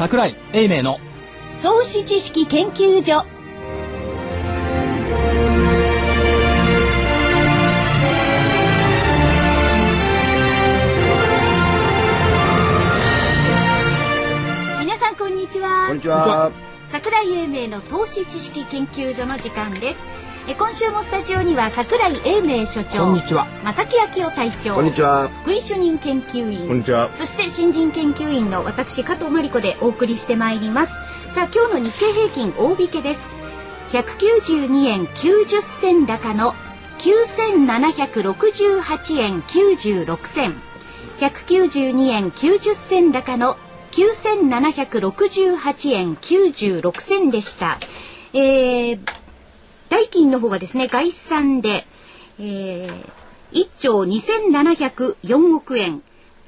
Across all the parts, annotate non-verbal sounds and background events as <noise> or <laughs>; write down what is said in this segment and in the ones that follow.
桜井英明の。投資知識研究所。皆さんこんにちは。こんにちは。桜井英明の投資知識研究所の時間ですえ今週もスタジオには桜井英明所長こんにちは。正木昭夫隊長こんにちは。福井主任研究員こんにちは。そして新人研究員の私加藤真理子でお送りしてまいります。さあ今日の日経平均大引けです。192円90銭高の9768円96銭。192円90銭高の9768円96銭でした。えー、代金の方がですね概算で、えー、1兆2704億円。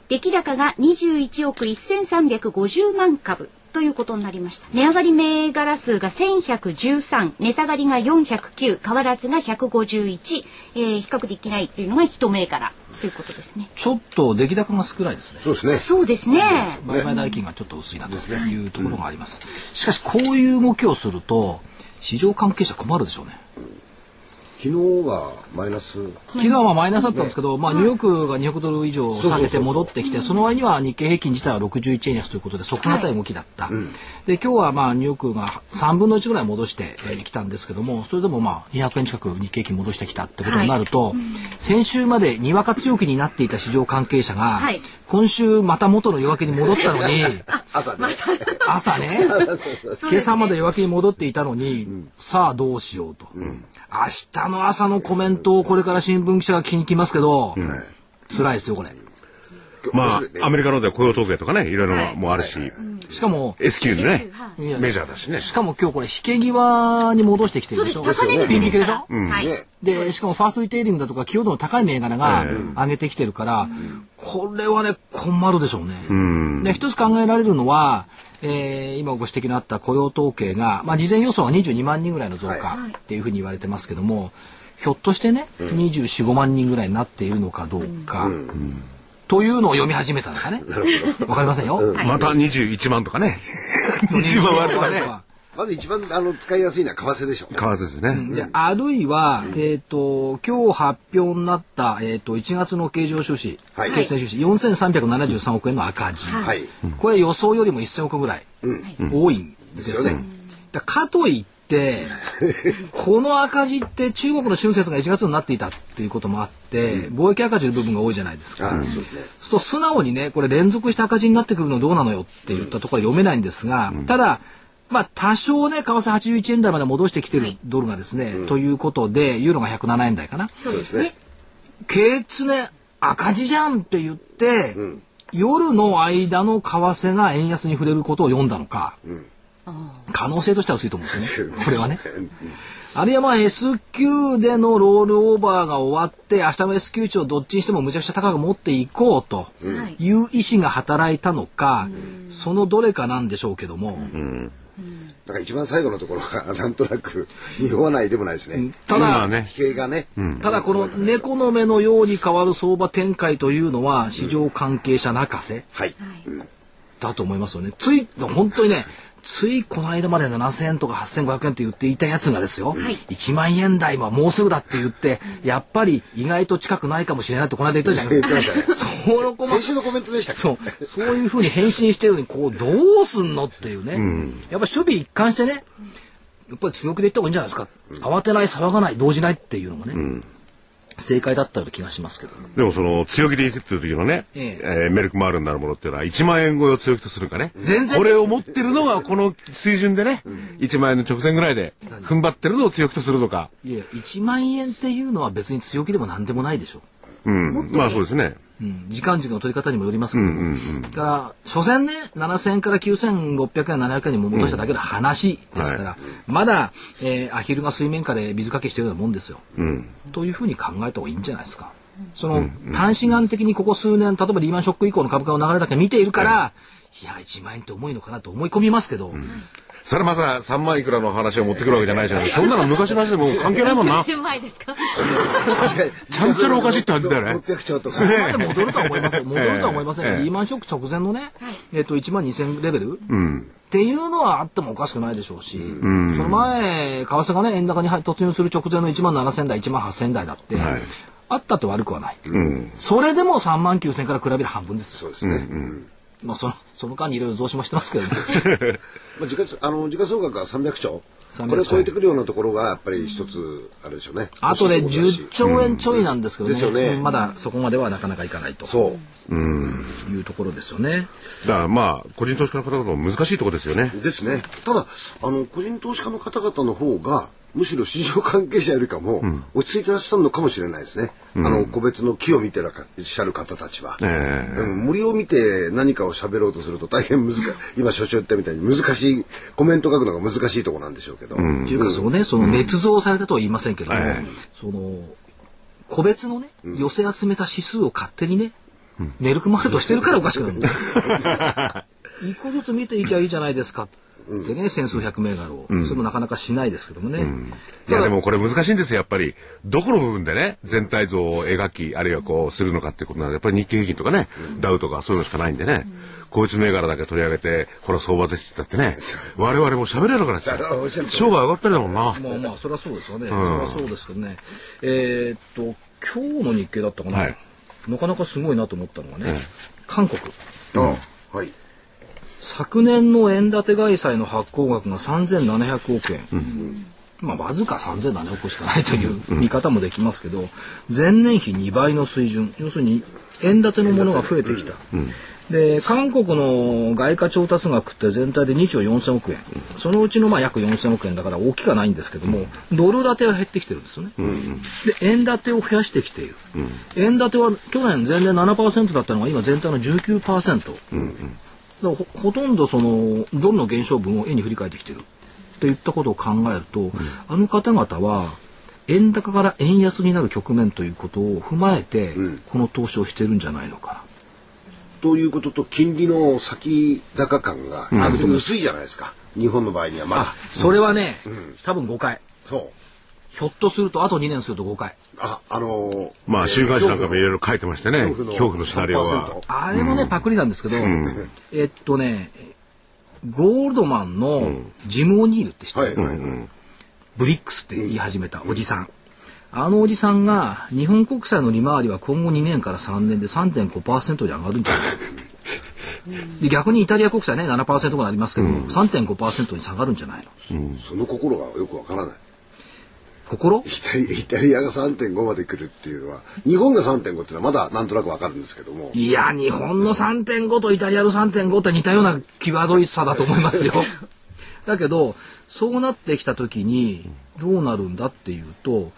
出来高が21億1350万株。ということになりました。値上がり銘柄数が1113値下がりが409変わらずが151、えー、比較できないというのが一銘柄。ということですね。ちょっと出来高が少ないですね。そうですね。そうですね。売買代金がちょっと薄いなというところがあります、しかしこういう動きをすると市場関係者困るでしょうね。昨日はマイナス。昨日はマイナスだったんですけど、まあ、ニューヨークが200ドル以上下げて戻ってきて、その割には日経平均自体は61円安ということで、底堅い動きだった。で、今日はまあ、ニューヨークが3分の1ぐらい戻してえーきたんですけども、それでもまあ、200円近く日経平均戻してきたってことになると、先週までにわか強気になっていた市場関係者が、はい。今週また元の弱気に戻ったのに、<laughs> 朝ね。朝ね、<laughs> 計算まで弱気に戻っていたのに、さあどうしようと。明日の朝のコメントをこれから新聞記者が聞きに来ますけど、辛いですよ、これ。まあ、アメリカのでは雇用統計とかね、いろいろはいもあるし、しかも、S q でね、メジャーだしね。しかも今日これ、引け際に戻してきてるでしょ？そうでピン引けでしょ、はい、ね。で、しかもファーストリテイリングだとか、寄与度の高い銘柄が上げてきてるから、これはね、困るでしょうね。で、一つ考えられるのは、えー今ご指摘のあった雇用統計が、まあ、事前予想は22万人ぐらいの増加っていうふうに言われてますけども、ひょっとしてね、24、5万人ぐらいになっているのかどうか、というのを読み始めたのかね。わかりませんよ。また21万とかね。<laughs> 20万割るとかね。まず一番あの使いやすいのは為替でしょう。為替ですね。であるいは、えっ、と、今日発表になった、えっ、と、1月の経常収支、はい決算収支、4373億円の赤字。はい。これ予想よりも1000億ぐらい、多いんですよね。だかといって、<laughs> この赤字って中国の春節が1月になっていたっていうこともあって、貿易赤字の部分が多いじゃないですか。そうですね。そうすると素直にね、これ連続して赤字になってくるのどうなのよって言ったところは読めないんですが、ただ、まあ多少ね、為替81円台まで戻してきてるドルがですね、ということで、ユーロが107円台かな。そうですね。経つね、赤字じゃんって言って、夜の間の為替が円安に触れることを読んだのか、可能性としては薄いと思うんですよね。これはね。<laughs> あるいはまあ S q でのロールオーバーが終わって、明日の S q 値をどっちにしてもむちゃくちゃ高く持っていこうとい。う意思が働いたのか、そのどれかなんでしょうけども、なんか一番最後のところが <laughs> なんとなく匂わないでもないですね。ただ、まあね。規定がね。ただこの猫の目のように変わる相場展開というのは市場関係者泣かせはい。だと思いますよね。つい、本当にね、ついこの間まで7000円とか8500円って言っていたやつがですよ、1万円台はもうすぐだって言って、やっぱり意外と近くないかもしれないってこの間言ったじゃない言ですか。<laughs> その子も先週のコメントでしたそう、そういうふうに返信してるのに、こう、どうすんのっていうね。やっぱ守備一貫してね、やっぱり強気で言った方がいいんじゃないですか。慌てない、騒がない、動じないっていうのがね、正解だったような気がしますけど。でもその強気でいくっていう時のね、ええーメルクマールになるものっていうのは1万円超えを強気とするかね。全然これを持ってるのがこの水準でね、1万円の直線ぐらいで踏ん張ってるのを強気とするのか。いや、1万円っていうのは別に強気でも何でもないでしょ。うん。まあそうですね。うん、時間軸の取り方にもよりますけど。も、だから所詮ね7000円から9600円700円に戻しただけの話ですから、まだ、えーアヒルが水面下で水かけしてるようなもんですよ、というふうに考えた方がいいんじゃないですか。その、短視眼的にここ数年例えばリーマンショック以降の株価の流れだけ見ているから、い。や1万円って重いのかなと思い込みますけど、それまさ3万いくらの話を持ってくるわけじゃないじゃない。そんなの昔の話でもう関係ないもんな。年前ですか？ちゃんちゃらおかしいって感じだよね。600兆とか。そこまで戻るとは思いません。戻るとは思いません。リーマンショック直前のね、えっと、1万2000レベル、っていうのはあってもおかしくないでしょうし、その前、為替がね、円高に突入する直前の1万7000台、1万8000台だって、あったって悪くはない。それでも3万9000から比べる半分です。そうですね。まあ、その、その間にいろいろ増資もしてますけどね。<laughs> まあ、時価あの時価総額が300兆。300これを超えてくるようなところがやっぱり一つあれでしょうね。あとで欲しいところだし10兆円ちょいなんですけどね,、ですよねまだそこまではなかなかいかないとそう。いうところですよね。だからまあ、個人投資家の方々も難しいところですよね。ですね。ただ、あの、個人投資家の方々の方が、むしろ市場関係者よりかも、落ち着いてらっしゃるのかもしれないですね。あの、個別の木を見てらっしゃる方たちは。ええうん森を見て何かを喋ろうとすると大変難しい。<laughs> 今、所長言ったみたいに難しい、コメント書くのが難しいところなんでしょうけど。っていうかそのね、その捏造されたとは言いませんけども、はいその個別のね、寄せ集めた指数を勝手にね、メルクマルトしてるからおかしくなる。<laughs> 一個ずつ見ていきゃいいじゃないですかってね、千数百銘柄を、それもなかなかしないですけどもね。いやでもこれ難しいんですよ、やっぱり。どこの部分でね、全体像を描き、あるいはこうするのかってことなので、やっぱり日経平均とかね、ダウとかそういうのしかないんでね、こいつ銘柄だけ取り上げて、これ相場ですって言ったってね、我々も喋れなくなっちゃそう商売上がったりだもんな。まあまあ、それはそうですよね。それはそうですけどね。えーっと、今日の日経だったかな。はいなかなかすごいなと思ったのはね、韓国。あはい。昨年の円建て外債の発行額が3700億円。まあ、わずか3700億しかないという見方もできますけど、前年比2倍の水準。要するに、円建てのものが増えてきた。で、韓国の外貨調達額って全体で2兆4000億円。そのうちのまあ約4000億円だから大きくはないんですけども、ドル建ては減ってきてるんですよね。で、円建てを増やしてきている。円建ては去年前年7%だったのが今全体の19%。だからほほとんどそのドルの減少分を円に振り返ってきてるといったことを考えると、あの方々は円高から円安になる局面ということを踏まえて、この投資をしてるんじゃないのかな。ということと、金利の先高感が、薄いじゃないですか。日本の場合にはまだあ。それはね、多分5回そう。ひょっとするとあと2年すると5回。あ、あのーまあ、週刊誌なんかもいろいろ書いてましてね、恐怖のシナリオは。3%あれもね、パクリなんですけど、えっとねゴールドマンのジム・オニールって知ってる、はい。ブリックスって言い始めたおじさん。あのおじさんが日本国債の利回りは今後2年から3年で3.5%に上がるんじゃない？<laughs> で逆にイタリア国債ね7%ぐらいありますけど、3.5%に下がるんじゃないの？その心がよくわからない。心？イタリイタリアが3.5まで来るっていうのは、日本が3.5っていうのはまだなんとなくわかるんですけども。いや日本の3.5とイタリアの3.5って似たような際どい差だと思いますよ。<laughs> だけどそうなってきた時にどうなるんだっていうと、やっ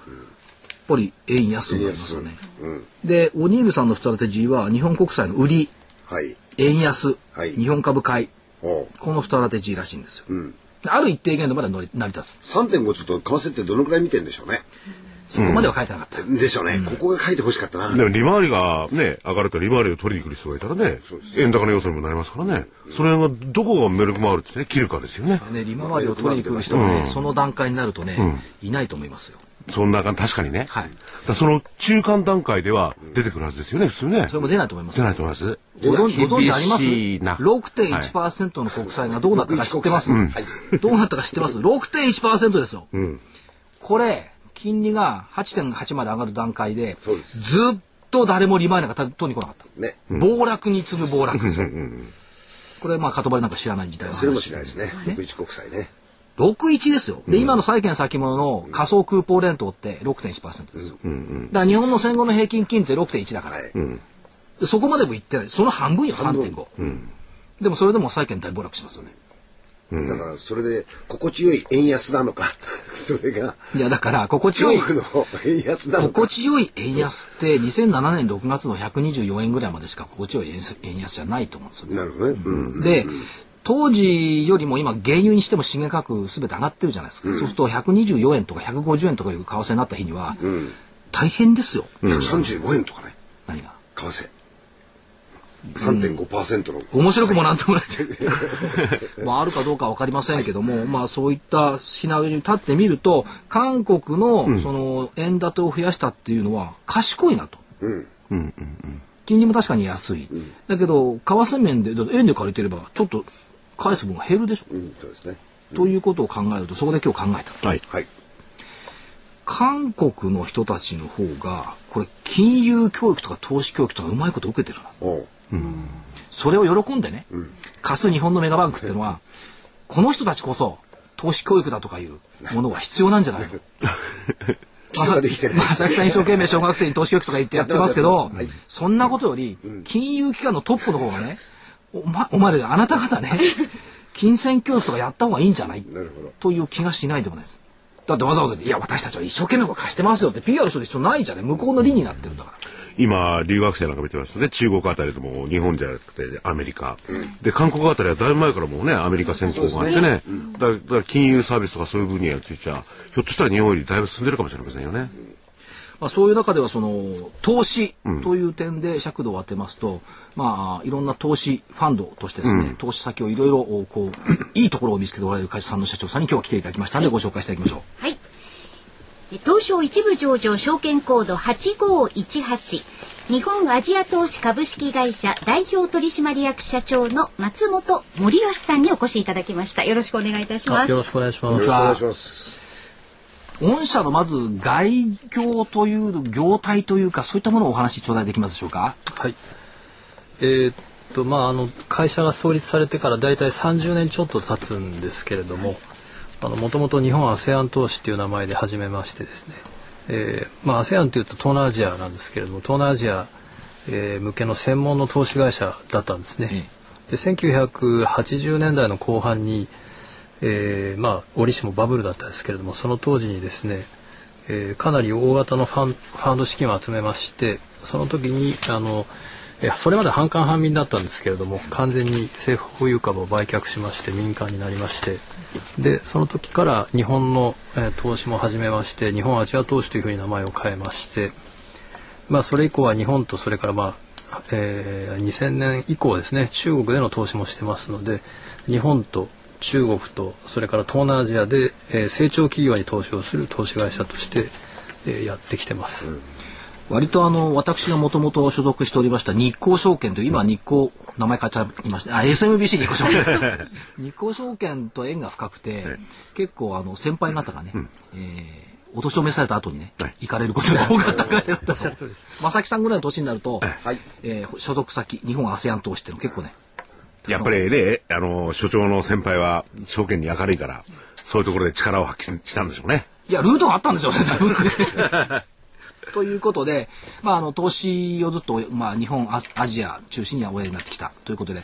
ぱり円安になりますよね。うん。でオニールさんのストラテジーは日本国債の売りはい。円安、はい日本株買いこのストラテジーらしいんですよ。うん。ある一定限度まで乗り成り立つ。3.5ちょっと為替ってどのくらい見てんでしょうね。そこまでは書いてなかった。でしょうね。ここが書いてほしかったな。でも利回りがね、上がると利回りを取りに来る人がいたらね、円高の要素にもなりますからね。それがどこがメルク回るってね、切るかですよね。ね、利回りを取りに来る人がね、その段階になるとね、いないと思いますよ。そんな感確かにね。はいだその中間段階では出てくるはずですよね、普通ねそ。れも出ないと思います出。ないと思います。ご存ご存知あります？厳しいな ?6.1% の国債がどうなったか知ってます、はい。どうなったか知ってます ?6.1% ですよ。これ、金利が8.8まで上がる段階で、そうですずっと誰も利回りなんか取りに来なかった。ね。暴落に次ぐ暴落ですよ。これ、まあ、かとばりなんか知らない時代のそれも話しないですね。61国債ね。61ですよ。で、今の債券先物の仮想クーポン連投って6.1%ですよ。だから日本の戦後の平均金って6.1だから、はい。でそこまでもいってない。その半分よ、3.5。でもそれでも債券大暴落しますよね。だから、それで、心地よい円安なのか、<laughs> それが、いや、だから、心地よい、円安なのか心。地よい円安って2007年6月の124円ぐらいまでしか心地よい円安円安じゃないと思うんですよね。なるほどね。うん。で、当時よりも今原油にしても資源価格すべて上がってるじゃないですか。そうすると124円とか150円とかいう為替になった日には、大変ですよ。135円とかね、何が？為替。3.5%の、面白くもなんともない。<laughs> まああるかどうかわかりませんけども、まあそういったシナリオに立ってみると韓国のその円建てを増やしたっていうのは賢いなと。金利も確かに安い、だけど為替面で円で借りてればちょっと返す分が減るでしょ、うん、そうですね。ということを考えるとそこで今日考えた。はい。はい。韓国の人たちの方がこれ金融教育とか投資教育とかうまいこと受けてるな。おう。それを喜んでね、貸す日本のメガバンクっていうのは、この人たちこそ投資教育だとかいうものが必要なんじゃないの。<laughs> 基礎ができてる。まあ、佐々木さん一生懸命小学生に投資教育とか言ってやってますけど、やってますやってますそんなことより、金融機関のトップの方がね、おま、お前らあなた方ね、<laughs> 金銭教育とかやった方がいいんじゃない？という気がしないでもないです。だってわざわざ、いや、私たちは一生懸命貸してますよって PR する必要ないじゃない？向こうの理になってるんだから。今、留学生なんか見てますとね、中国あたりでも日本じゃなくてアメリカ。で、韓国あたりはだいぶ前からもうね、アメリカ先行があってね。だだから金融サービスとかそういう分野については、ひょっとしたら日本よりだいぶ進んでるかもしれませんよね。まあ、そういう中ではその投資という点で尺度を当てますと、まあいろんな投資ファンドとしてですね、投資先をいろいろこういいところを見つけておられる会社さんの社長さんに今日は来ていただきましたのでご紹介していただきましょう。はい。東証一部上場証券コード8518日本アジア投資株式会社代表取締役社長の松本森吉さんにお越しいただきました。よろしくお願いいたします。よろしくお願いします御社のまず概業という業態というかそういったものをお話し頂戴できますでしょうか？はい。えーっとまああの会社が創立されてからだいたい30年ちょっと経つんですけれども、あのもともと日本 ASEAN 投資っていう名前で始めましてですね、えーまあ ASEAN というと東南アジアなんですけれども、東南アジア、えー向けの専門の投資会社だったんですね。で1980年代の後半に、えーまあ折しもバブルだったんですけれどもその当時にですね、えーかなり大型のファンファンド資金を集めましてその時にあのそれまで半官半民だったんですけれども完全に政府保有株を売却しまして民間になりましてでその時から日本の、えー投資も始めまして日本アジア投資というふうに名前を変えましてまあ、それ以降は日本とそれから、まあえー2000年以降ですね中国での投資もしてますので日本と中国とそれから東南アジアで、えー成長企業に投資をする投資会社として、えーやってきてます。割とあの私がもともと所属しておりました日興証券という今日興名前変えちゃいました。あ SMBC 日興証券です。<laughs> 日興証券と縁が深くて結構あの先輩方がね、えーお年を召された後にね、行かれることが多かった会社だったと。正木さんぐらいの年になると、はい。えー所属先日本 ASEAN 投資っていうの結構ね <laughs> やっぱりね、あの、所長の先輩は証券に明るいから、そういうところで力を発揮したんでしょうね。いや、ルートがあったんですよね、多分ね <laughs> ということで、まあ、あの、投資をずっと、まあ、日本、アアジア中心にはおやりになってきたということで、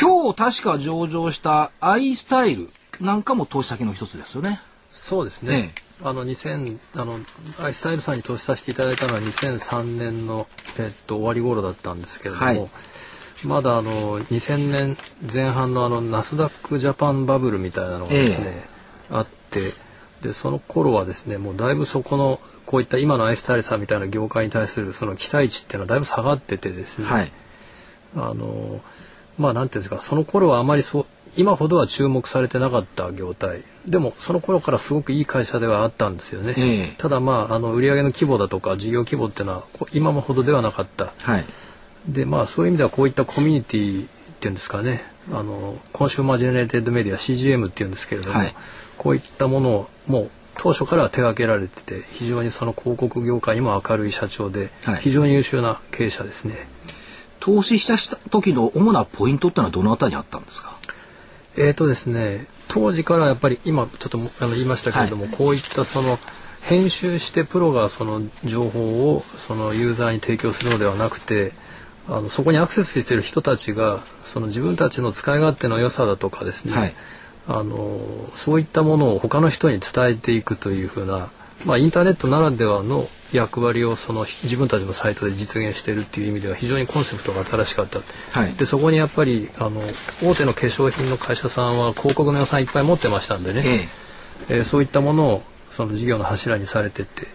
今日確か上場したアイスタイルなんかも投資先の一つですよね。そうですね。あの2000あのアイスタイルさんに投資させていただいたのは2003年のえっと終わり頃だったんですけれども、はいまだあの2000年前半のあのナスダックジャパンバブルみたいなのがですね、あってでその頃はですねもうだいぶそこのこういった今のアイスタイルさんみたいな業界に対するその期待値っていうのはだいぶ下がっててですね、はい。あのまあなんていうんですかその頃はあまりそう今ほどは注目されてなかった業態。でもその頃からすごくいい会社ではあったんですよね、ええ。ただまああの売上の規模だとか事業規模っていうのは今ほどではなかった。はい。でまあそういう意味ではこういったコミュニティっていうんですかね。あのコンシューマージェネレーテッドメディア CGM っていうんですけれども、はい。こういったものをもう当初から手掛けられてて非常にその広告業界にも明るい社長で、はい。非常に優秀な経営者ですね。投資した時の主なポイントってのはどのあたりにあったんですか？えーとですね、当時からやっぱり今ちょっともあの言いましたけれども、こういったその編集してプロがその情報をそのユーザーに提供するのではなくてあのそこにアクセスしている人たちがその自分たちの使い勝手の良さだとかですね、はい。あのそういったものを他の人に伝えていくというふうな、まあ、インターネットならではの役割をその自分たちのサイトで実現しているっていう意味では非常にコンセプトが新しかった、はい。でそこにやっぱりあの大手の化粧品の会社さんは広告の予算いっぱい持ってましたんでね、ええ。えーそういったものをその事業の柱にされてって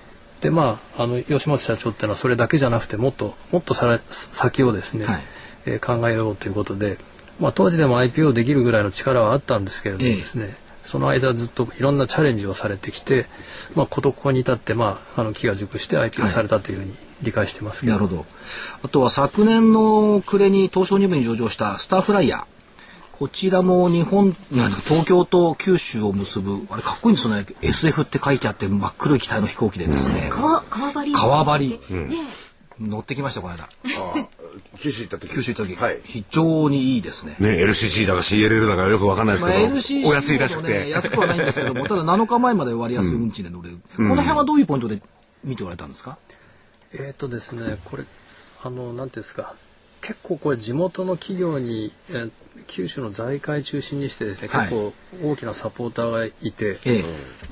でまああの吉本社長っていうのはそれだけじゃなくてもっともっとさら先をですね、はい。えー、考えようということで、まあ、当時でも IPO できるぐらいの力はあったんですけれどもですね、ええ。その間ずっといろんなチャレンジをされてきて、まあ、ことここに至って、まあ、あの木が熟して IPO されたというふうに理解してますなるほど。あとは昨年の暮れに東証2部に上場したスターフライヤーこちらも日本、東京と九州を結ぶ、あれかっこいいんですよね。SF って書いてあって真っ黒い機体の飛行機でですね。川、川張り。川張り。ね乗ってきましたこの間。九州行った時。九州行った時。はい。非常にいいですね。ね、LCC だか CLL だかよくわかんないですけど、まあ、LCC お安いらしくて。安くはないんですけども、ただ7日前まで割安運賃で乗れる。この辺はどういうポイントで見ておられたんですか？えっ、とですね、これあのなんていうんですか。結構これ地元の企業に、え九州の財界中心にしてですね、結構大きなサポーターがいて、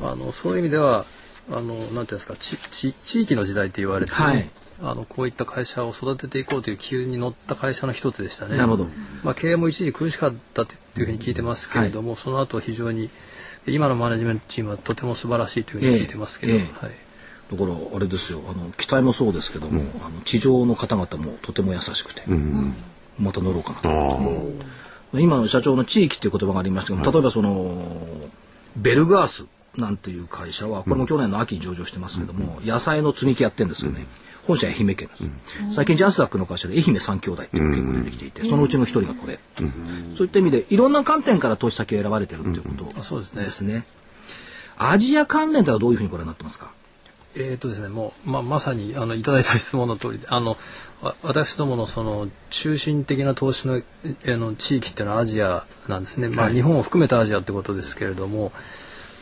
あのそういう意味ではあのなんていうんですかちち地域の時代って言われて、ね、はい、あのこういった会社を育てていこうという機運に乗った会社の一つでしたね。なるほど。まあ経営も一時苦しかったというふうに聞いてますけれども、はい、その後非常に今のマネジメントチームはとても素晴らしいというふうに聞いてますけど、えーえー、はい。だからあれですよ。あの機体もそうですけども、うん、あの地上の方々もとても優しくて、うん、また乗ろうかなと。今の社長の地域っていう言葉がありましたけど、例えばそのベルガースなんていう会社はこれも去年の秋に上場してますけども、野菜の積み木やってるんですよね。本社愛媛県です、うん、最近ジャスダックの会社で愛媛三兄弟っていう結構出てきていて、そのうちの一人がこれ、そういった意味でいろんな観点から投資先を選ばれてるっていうことそうですね。ですね。アジア関連ではどういうふうにご覧になってますか？えーとですね、もう、ままさにあのいただいた質問の通りであの私どものその中心的な投資のあの地域っていうのはアジアなんですね、まあ、日本を含めたアジアってことですけれども、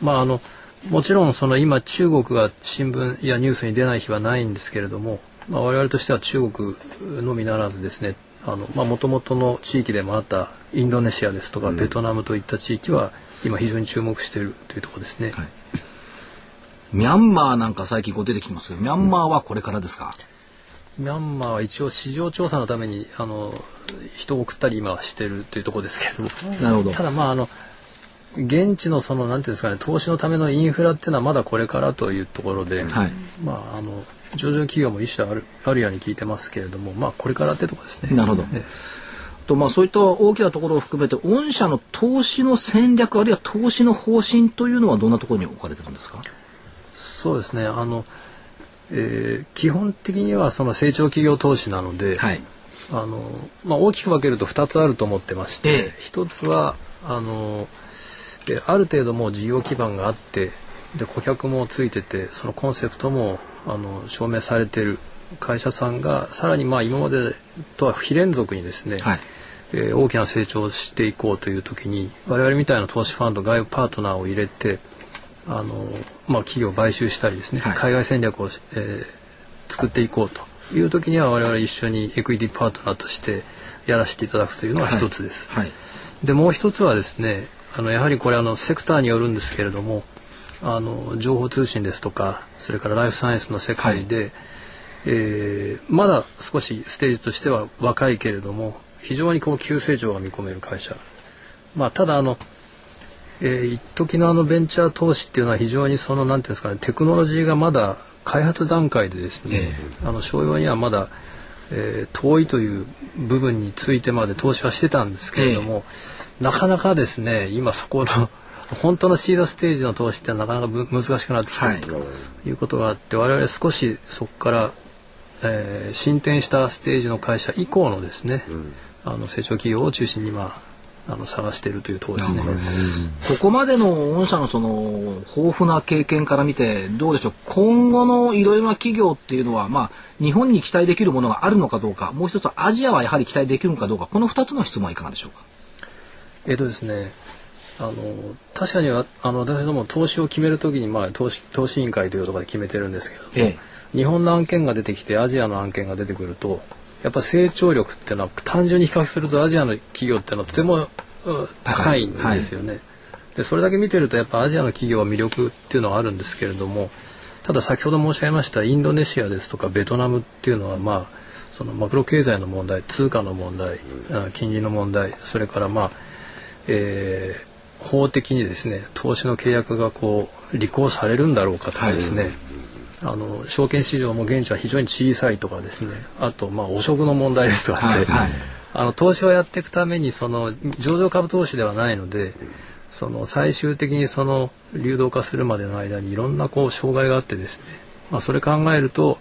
まあ、あのもちろんその今中国が新聞やニュースに出ない日はないんですけれども、まあ、我々としては中国のみならずですねもともとの地域でもあったインドネシアですとか、ベトナムといった地域は今非常に注目しているというところですね。はい、ミャンマーなんか最近こう出てきますけどミャンマーはこれからですか、うん、ミャンマーは一応市場調査のためにあの人を送ったり今はしてるというところですけれどもなるほどただまああの現地のそのなんていうんですかね投資のためのインフラっていうのはまだこれからというところで、はい、まああの上場企業も一社あるあるように聞いてますけれどもまあこれからってとこですね。なるほど。とまあそういった大きなところを含めて御社の投資の戦略あるいは投資の方針というのはどんなところに置かれてるんですか？そうですね。あの、えー、基本的にはその成長企業投資なので、はい、あのまあ大きく分けると2つあると思ってまして、ええ、1つはあのである程度もう事業基盤があってで顧客もついててそのコンセプトもあの証明されてる会社さんがさらにまあ今までとは非連続にですね、はい、えー、大きな成長をしていこうという時に我々みたいな投資ファンド外部パートナーを入れてあの、まあ、企業を買収したりですね、はい、海外戦略を、えー、作っていこうという時には我々一緒にエクイティパートナーとしてやらせていただくというのが一つです。はい、でもう一つはですねあのやはりこれあのセクターによるんですけれどもあの情報通信ですとかそれからライフサイエンスの世界で、はい、えー、まだ少しステージとしては若いけれども非常にこう急成長が見込める会社、まあ、ただあの、えー、一時のあのベンチャー投資っていうのは非常にそのなんていうんですかねテクノロジーがまだ開発段階でですね、えー、あの商用にはまだ、えー、遠いという部分についてまで投資はしてたんですけれども、えー、なかなかですね今そこの本当のシードステージの投資ってなかなか難しくなってきてるということがあって、我々少しそこから、えー、進展したステージの会社以降のですね、うん、あの成長企業を中心に今あの探しているというところですね。ここまでの御社のその豊富な経験から見てどうでしょう？今後のいろいろな企業っていうのはまあ日本に期待できるものがあるのかどうかもう一つはアジアはやはり期待できるのかどうかこの2つの質問はいかがでしょうか？えっ、とですねあの確かにはあの私ども投資を決めるときに、まあ、投資投資委員会というところで決めてるんですけど、ええ、日本の案件が出てきてアジアの案件が出てくるとやっぱ成長力っていうのは単純に比較するとアジアの企業っていうのはとても高いんですよね。はい、でそれだけ見てるとやっぱアジアの企業は魅力っていうのはあるんですけれどもただ先ほど申し上げましたインドネシアですとかベトナムっていうのはまあそのマクロ経済の問題通貨の問題金利の問題それからまあ、えー、法的にですね投資の契約がこう履行されるんだろうかとかですね、はい、あの証券市場も現地は非常に小さいとかですね。あとまあ汚職の問題ですとかね、はいはい、あの投資をやっていくためにその上場株投資ではないのでその最終的にその流動化するまでの間にいろんなこう障害があってですね、まあ、それ考えると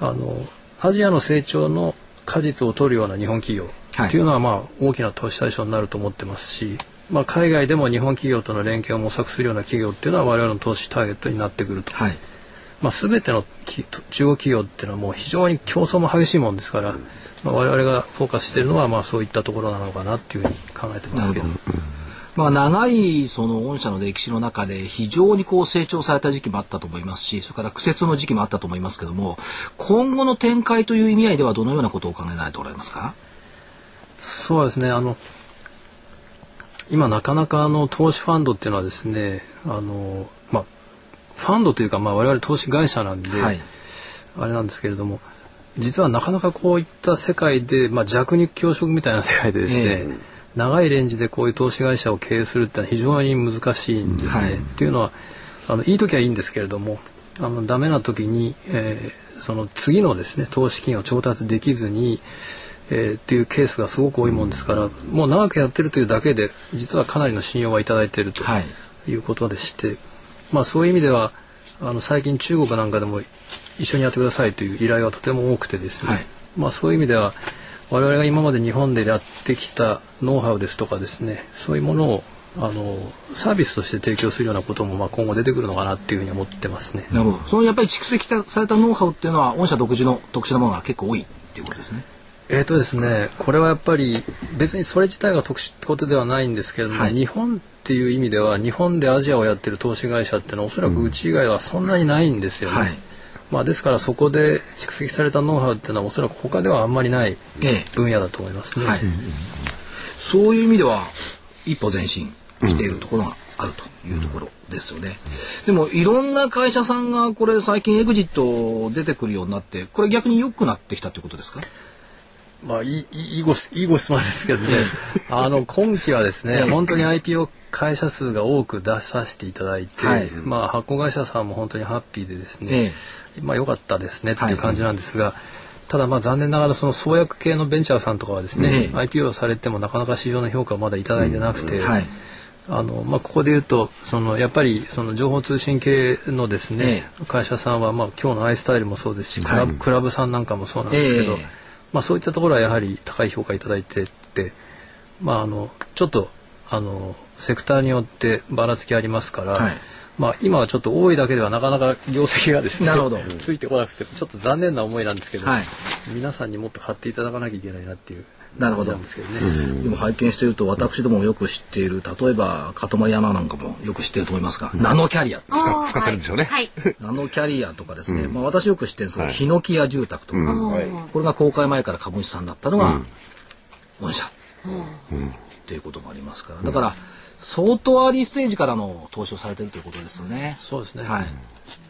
あのアジアの成長の果実を取るような日本企業っていうのはまあ大きな投資対象になると思ってますし、まあ、海外でも日本企業との連携を模索するような企業っていうのは我々の投資ターゲットになってくると。はいまあ、全ての中国企業っていうのはもう非常に競争も激しいもんですから、まあ、我々がフォーカスしているのはまあそういったところなのかなっていうふうに考えてますけど。まあ、長いその御社の歴史の中で非常にこう成長された時期もあったと思いますしそれから苦節の時期もあったと思いますけども今後の展開という意味合いではどのようなことをお考えになれておられますか？そうですね。あの今なかなかあの投資ファンドっていうのはですねあの、まあ、ファンドというか、まあ、我々投資会社なんで、はい、あれなんですけれども実はなかなかこういった世界で、まあ、弱肉強食みたいな世界でですね、えー、長いレンジでこういう投資会社を経営するってのは非常に難しいんですね。はい、っていうのはあのいい時はいいんですけれどもあのダメな時に、えー、その次のですね投資金を調達できずに、えー、っていうケースがすごく多いもんですから、もう長くやってるというだけで実はかなりの信用はいただいているとい。うことでして、はい、まあ、そういう意味ではあの最近中国なんかでも一緒にやってくださいという依頼はとても多くてですね、はい、まあ、そういう意味では我々が今まで日本でやってきたノウハウですとかですねそういうものをあのサービスとして提供するようなこともまあ今後出てくるのかなっていうふうに思ってますね。なるほど。そのやっぱり蓄積されたノウハウっていうのは御社独自の特殊なものが結構多いっていうことですね。えーとですね、これはやっぱり別にそれ自体が特殊ってことではないんですけれども、はい、日本っていう意味では日本でアジアをやってる投資会社ってのはおそらくうち以外はそんなにないんですよね。うんはい。まあ、ですからそこで蓄積されたノウハウっていうのはおそらく他ではあんまりない分野だと思いますね。はい、そういう意味では一歩前進しているところがあるというところですよね。でもいろんな会社さんがこれ最近エグジット出てくるようになってこれ逆に良くなってきたということですか？まあ、いいいいごいいご質問ですけどね。あの今期はですね、本当に IPO 会社数が多く出させていただいて、はい、まあ、発行会社さんも本当にハッピーでですね、まあ良かったですねっていう感じなんですが、はい、ただまあ残念ながらその創薬系のベンチャーさんとかはですね、IPO されてもなかなか市場の評価をまだ頂いてなくて、はい、あのまあ、ここで言うとそのやっぱりその情報通信系のですね、会社さんは、まあ、今日のアイスタイルもそうですし、クラブクラブさんなんかもそうなんですけど、まあ、そういったところはやはり高い評価頂いてて、まあ、あのちょっとあのセクターによってばらつきありますから、はい、まあ、今はちょっと多いだけではなかなか業績がですねついてこなくてちょっと残念な思いなんですけど、はい、皆さんにもっと買っていただかなきゃいけないなっていうなるほど。ですけどね。でも拝見していると私どもよく知っている例えばかとまりアナなんかもよく知っていると思いますが、ナノキャリア使使ってるんでしょうね。はい、<laughs> ナノキャリアとかですね、まあ私よく知ってるんですけど、ヒノキ屋住宅とか、これが公開前から株主さんだったのが御社、っていうこともありますから。だから。相当アーリーステージからの投資をされてるということですよね。そうですね。はい。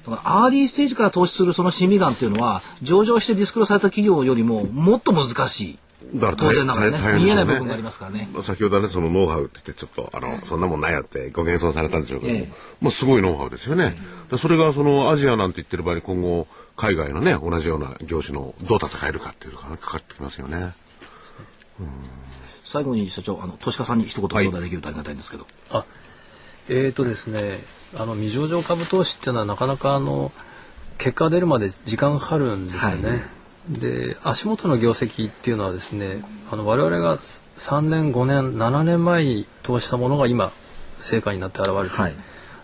だからアーリーステージから投資するその心理眼っていうのは上場してディスクロされた企業よりももっと難しい。だから当然ながらね、ね、見えない部分がありますからね。先ほどねそのノウハウって言ってちょっとあの、そんなもんないやってご謙遜されたんでしょうけど、ええ、まあすごいノウハウですよね。うん、それがそのアジアなんて言ってる場合に今後海外のね同じような業種のどう戦えるかっていうのがかかってきますよね。うん最後に社長あの投資家さんに一言頂戴できるとありがたいんですけど。あえーとですねあの未上場株投資っていうのはなかなかあの結果が出るまで時間かかるんですよね。はい、で足元の業績っていうのはですねあの我々が3年5年7年前に投資したものが今成果になって現れる、はい、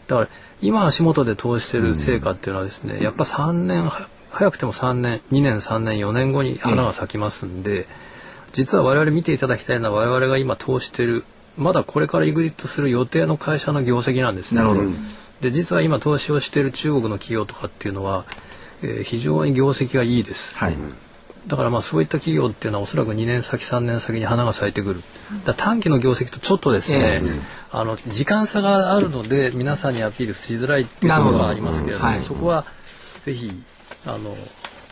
だから今足元で投資してる成果っていうのはですね、うん、やっぱ3年早くても3年2年3年4年後に花が咲きますんで、うん実は我々見ていただきたいのは我々が今投しているまだこれからイグリットする予定の会社の業績なんですね。で実は今投資をしている中国の企業とかっていうのは、えー、非常に業績がいいです。はい、だからまあそういった企業っていうのはおそらく2年先3年先に花が咲いてくる。だ短期の業績とちょっとですね、えー、あの時間差があるので皆さんにアピールしづらいっていうところがありますけれども、はい、そこはぜひあの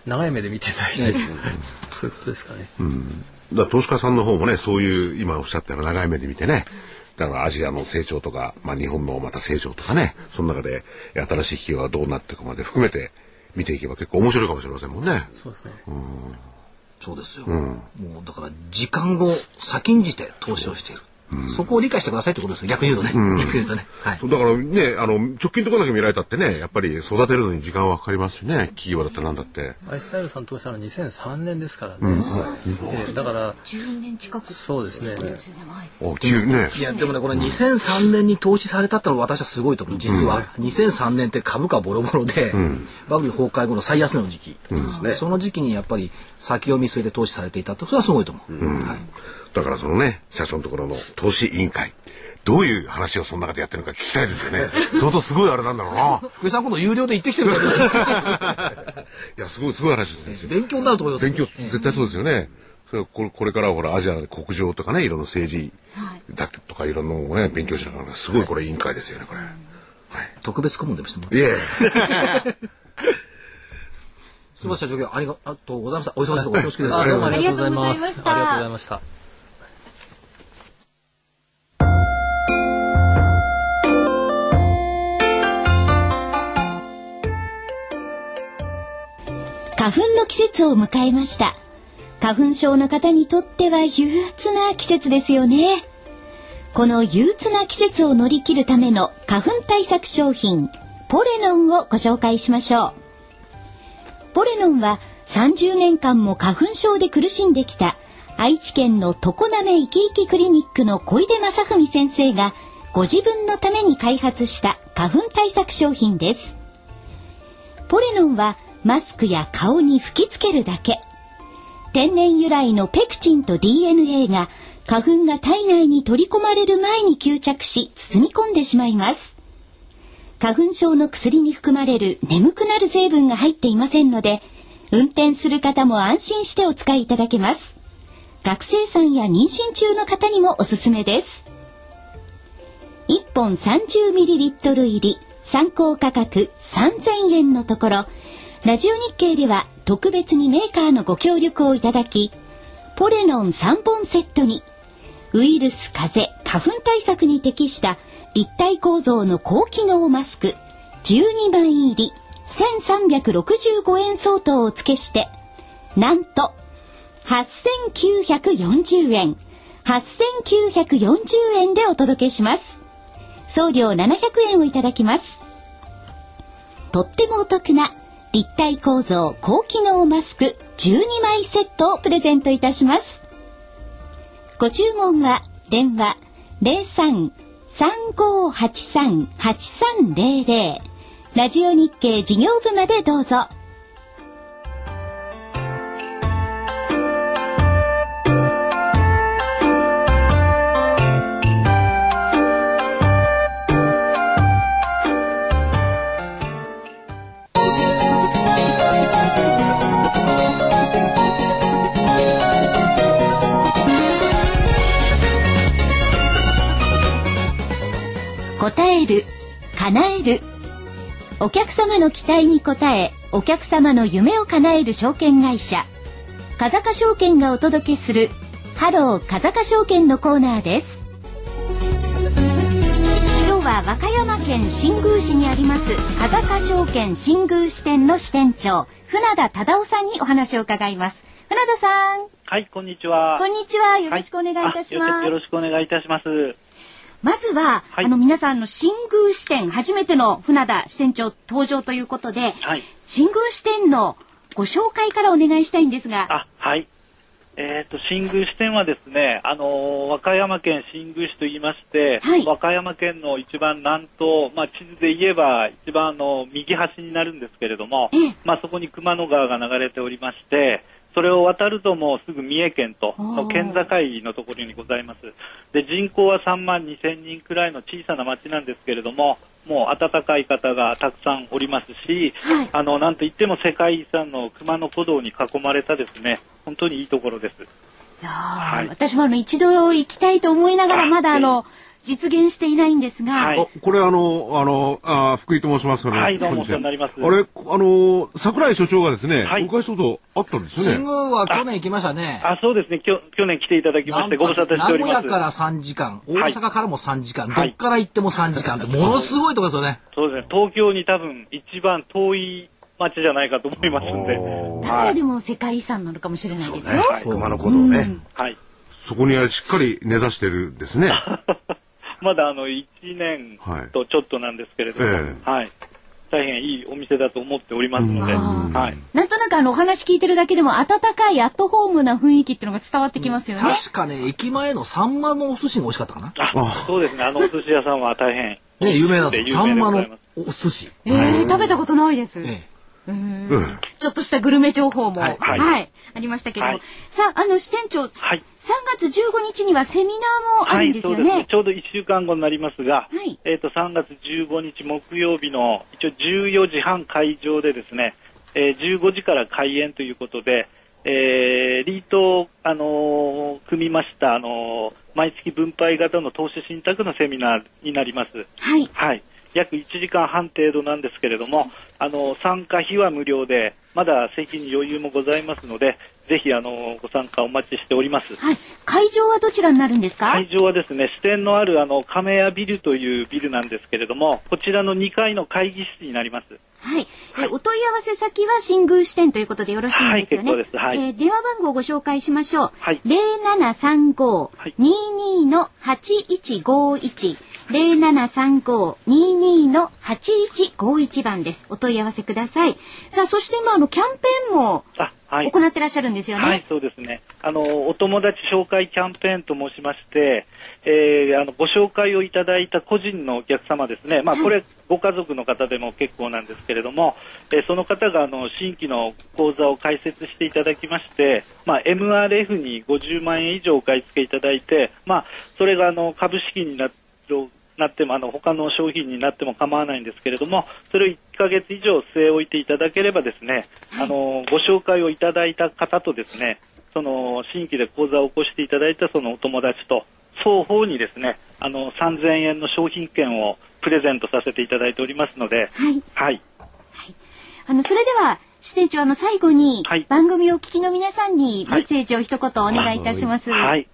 長い目で見ていただきたい、<laughs> そういうことですかね。うんだ投資家さんの方もね、そういう今おっしゃったような長い目で見てね、だからアジアの成長とか、まあ、日本のまた成長とかね、その中で新しい企業がどうなっていくかまで含めて見ていけば結構面白いかもしれませんもんね。そうですね。そうですよ、もうだから時間を先んじて投資をしている、そこを理解してくださいってことですね。逆に言うとね、逆に言うとね、はい、だからね、あの、直近とこだけ見られたってね、やっぱり育てるのに時間はかかりますしね、企業だってなんだって。アイスタイルさん投資したのは2003年ですからね、ええだから10年近く。そうですね。お、企業ね。いやでもねこれ2003年に投資されたってのは私はすごいと思う。実は、2003年って株価ボロボロで、バブル崩壊後の最安値の時期、その時期にやっぱり先を見据えて投資されていたってそれはすごいと思う、はいだからそのね、社長のところの投資委員会、どういう話をその中でやってるのか聞きたいですよね。<laughs> 相当すごいあれなんだろうな。福井さん今度有料で行ってきてくれる <laughs> いや、すごい、すごい話ですよ。<laughs> 勉強になると思います勉強、絶対そうですよね。それこれこれからはほら、アジアで国情とかね、いろんな政治だとかいろんなのをね、勉強しながら、すごいこれ委員会ですよね、これ。はい。特別顧問でもしてもらいえ。すみません社長ありがとうございましたお忙しいところ恐縮ですあどうもありがとうございまありがとうございますしたありがとうございました花粉の季節を迎えました。花粉症の方にとっては憂鬱な季節ですよね。この憂鬱な季節を乗り切るための花粉対策商品、ポレノンをご紹介しましょう。ポレノンは30年間も花粉症で苦しんできた愛知県の常滑いきいきクリニックの小出正文先生がご自分のために開発した花粉対策商品です。ポレノンはマスクや顔に吹きつけるだけ。天然由来のペクチンと DNA が花粉が体内に取り込まれる前に吸着し包み込んでしまいます。花粉症の薬に含まれる眠くなる成分が入っていませんので、運転する方も安心してお使いいただけます。学生さんや妊娠中の方にもおすすめです。1本 30ml 入り参考価格3000円のところラジオ日経では特別にメーカーのご協力をいただきポレノン3本セットにウイルス風花粉対策に適した立体構造の高機能マスク12枚入り1365円相当を付けしてなんと8940円8940円でお届けします送料700円をいただきます。とってもお得な立体構造高機能マスク12枚セットをプレゼントいたします。ご注文は電話03-3583-8300ラジオ日経事業部までどうぞ。える、叶える。お客様の期待に応え、お客様の夢を叶える証券会社。風賀証券がお届けする、ハロー風賀証券のコーナーです。今日は和歌山県新宮市にあります、風賀証券新宮支店の支店長、船田忠夫さんにお話を伺います。船田さん、はい、こんにちは。こんにちは。よろしくお願いいたします。あよろしくお願いいたします。まずは、はいあの皆さんの新宮支店初めての船田支店長登場ということで、はい。新宮支店のご紹介からお願いしたいんですが、あ、はい。えっ、と、新宮支店はですね、あのー和歌山県新宮市と言いまして、はい和歌山県の一番南東、まあ、地図で言えば一番あの右端になるんですけれども、ええまあ、そこに熊野川が流れておりまして、それを渡るともうすぐ三重県との県境のところにございます。で、人口は3万2千人くらいの小さな町なんですけれども、もう温かい方がたくさんおりますし、はいあの、なんといっても世界遺産の熊野古道に囲まれたですね、本当にいいところです。いやーはい私もあの一度行きたいと思いながらあまだあの実現していないんですが、はいあこれあの、あの、あ福井と申します。はいどうもお世話になりますあれ、あの、桜井所長がですね、はいお伺いしたことあったんですよ新ね。宮は去年行きましたね。あ、そうですね、きょ去年来ていただきましてご無沙汰しております。名古屋から3時間、大はい阪からも3時間、はいどっから行っても3時間って、ものすごいところですよね。そうですね、東京に多分一番遠い町じゃないかと思いますんで。だからでも世界遺産なのかもしれないですよ。ね、熊野古道ね。はい。そこにはしっかり根ざしてるんですね。<laughs> まだあの1年とちょっとなんですけれども、はいえはい。大変いいお店だと思っておりますので、はい。なんとなくあのお話聞いてるだけでも温かいアットホームな雰囲気っていうのが伝わってきますよね。確かね、駅前のサンマのお寿司が美味しかったかな？あ、そうですね。あのお寿司屋さんは大変。ね、有名なんで。サンマのお寿司。えー、食べたことないです。えうん。ちょっとしたグルメ情報も、ははいい、はいありましたけども。はいさあ、あの支店長、3はい。月15日にはセミナーもあはい、るんですよそうですね。ちょうど1週間後になりますが、はいえっ、と、3月15日木曜日の、一応14時半会場でですね、えー15時から開演ということで、えーリートを、あのー組みました、あのー毎月分配型の投資信託のセミナーになります。はい。はい。約1時間半程度なんですけれども、あの、参加費は無料で、まだ席に余裕もございますので、ぜひ、あの、ご参加お待ちしております。はい。会場はどちらになるんですか？会場はですね、支店のある、あの、亀屋ビルというビルなんですけれども、こちらの2階の会議室になります。はい。えお問い合わせ先は新宮支店ということでよろしいんですよね？はい結構ですはいえー電話番号をご紹介しましょう。はい0735-22の8151。0735-22の8151番です。お問い合わせください。さあ、そして今、あの、キャンペーンもあ、はい。行ってらっしゃるんですよね。はい、そうですね。あの、お友達紹介キャンペーンと申しまして、えーあの、ご紹介をいただいた個人のお客様ですね。まあ、これ、ご家族の方でも結構なんですけれども、えーその方が、あの、新規の口座を開設していただきまして、まあ、MRF に50万円以上お買い付けいただいて、まあ、それが、あの、株式にななっても、あの、他の商品になっても構わないんですけれども、それを1ヶ月以上据え置いていただければですね、あの、ご紹介をいただいた方とですね、その、新規で講座を起こしていただいたそのお友達と、双方にですね、あの、3000円の商品券をプレゼントさせていただいておりますので、はい。はい。あの、それでは、支店長、あの、最後に、はい番組をお聞きの皆さんにメッセージを一言お願いいたします。はい。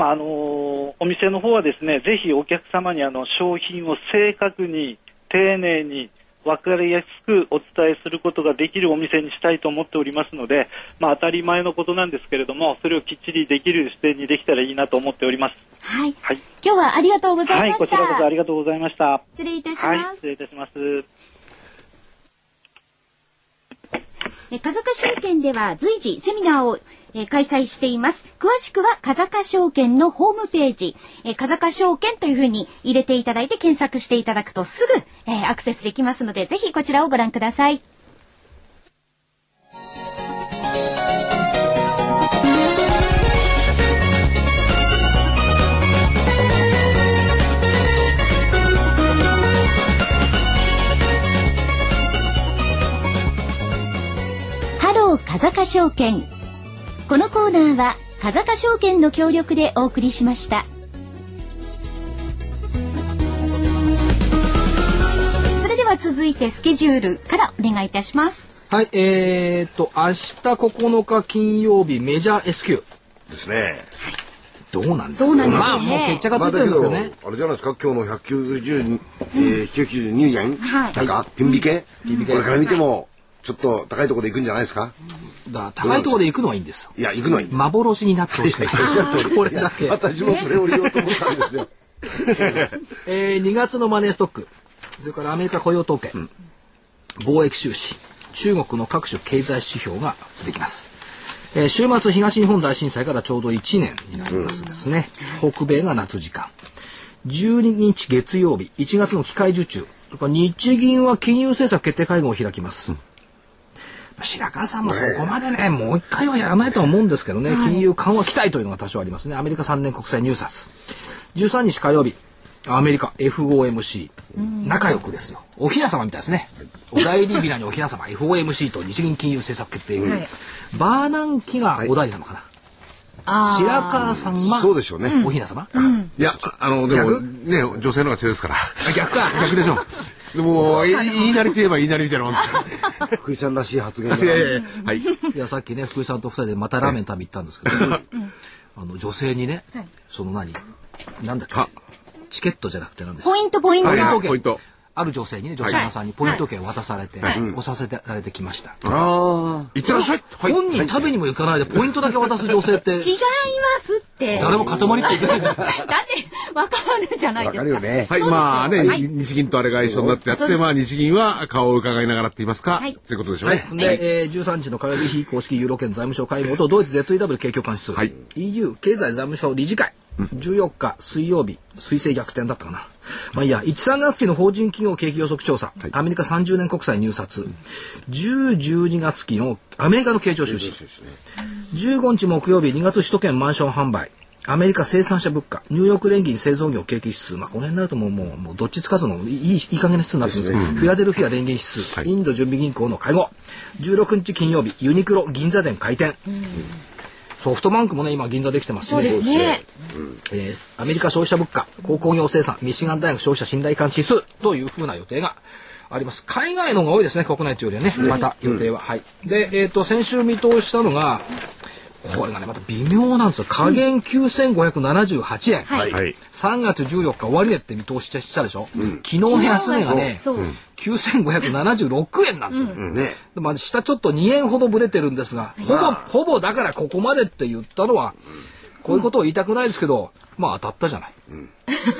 まあ、あのーお店の方はですね、ぜひお客様にあの、商品を正確に、丁寧に、分かりやすくお伝えすることができるお店にしたいと思っておりますので、まあ、当たり前のことなんですけれども、それをきっちりできる視点にできたらいいなと思っております。はい。はい。今日はありがとうございはい、ました。こちらこそありがとうございました。失礼いたしはい、ます。失礼いたします。え風賀証券では随時セミナーを、え開催しています。詳しくは風賀証券のホームページ、えー風賀証券というふうに入れていただいて検索していただくとすぐ、えアクセスできますので、ぜひこちらをご覧ください。風賀証券。このコーナーは風賀証券の協力でお送りしました。それでは続いてスケジュールからお願いいたします。はい、えー、っと、明日9日金曜日メジャー S q ですね。どうなんですかどうなんでしょうねまあもう決着がついてるんですけどね。あれじゃないですか、今日の190、えー、192円、はいなんか、ピン引け、これから見ても、ちょっと高いところで行くんじゃないですか？だ高いところで行くのはいいんですよ。いや、行くのはいいんです。幻になってほしくない。これだけ。私もそれを言おうと思ったんですよ。<laughs> えー、2月のマネーストック、それからアメリカ雇用統計、貿易収支、中国の各種経済指標が出てきます。えー週末東日本大震災からちょうど1年になりますですね。北米が夏時間。12日月曜日、1月の機械受注。日銀は金融政策決定会合を開きます。まあ白川さんもそこまでね、もう一回はやらないとは思うんですけどね、金融緩和期待というのが多少ありますね。アメリカ3年国債入札。13日火曜日、アメリカ FOMC。仲良くですよ。おひな様みたいですね。お代理ビラにおひな様、FOMC と日銀金融政策決定。バーナンキがお代理様かな。白川さんは、そうでしょうね。おひな様、いや、あの、でも、逆？ね、女性の方が強いですから。あ逆か。逆でしょ。でも、い言いなりといえば言いなりみたいなもんですから。福井さんらしい発言だいやいやいやはい。いや、さっきね、福井さんと二人でまたラーメン食べ行ったんですけど、あの、女性にね、その何、なんだっけ、チケットじゃなくて何ですポイントポイント。はいポイントポイント。ある女性にね、女子アナさんにポイント券を渡されて、押させられてきました。あいってらっしゃい。はい。本人食べにも行かないでポイントだけ渡す女性って、違いますって。誰も塊って言ってないんだって、わかるじゃないですか。かるよね。はい、まあね、はい日銀とあれが一緒になってやって、まあ日銀は顔を伺いながらって言いますか、はいということでしょうはいね。。で、えー、13日の火曜日非公式ユーロ圏財務省会合とドイツ ZEW 景況監視数、はい EU 経済財務省理事会、14日水曜日、水星逆転だったかな。まあいいや、1、3月期の法人企業景気予測調査、アメリカ30年国債入札、10、12月期のアメリカの経常収支、15日木曜日2月首都圏マンション販売、アメリカ生産者物価、ニューヨーク連銀製造業景気指数、まあ、この辺になるともう、もう、もうどっちつかずのいい、いいいい加減な指数になってるんですけど、フィラデルフィア連銀指数、はい。インド準備銀行の会合、16日金曜日、ユニクロ銀座店開店。ソフトバンクもね、今銀座できてますしそうですね。えーアメリカ消費者物価、鉱工業生産、ミシガン大学消費者信頼感指数というふうな予定があります。海外の方が多いですね、国内というよりはね、また予定は。はい。で、えっ、と、先週見通したのが、これがね、また微妙なんですよ。下限9578円。はい。はい。3月14日終値って見通ししたでしょ、昨日の安値がね、そう。9576円なんですよ。ね。でまあ、下ちょっと2円ほどぶれてるんですが、ほぼ、ほぼだからここまでって言ったのは、こういうことを言いたくないですけど、まあ当たったじゃない。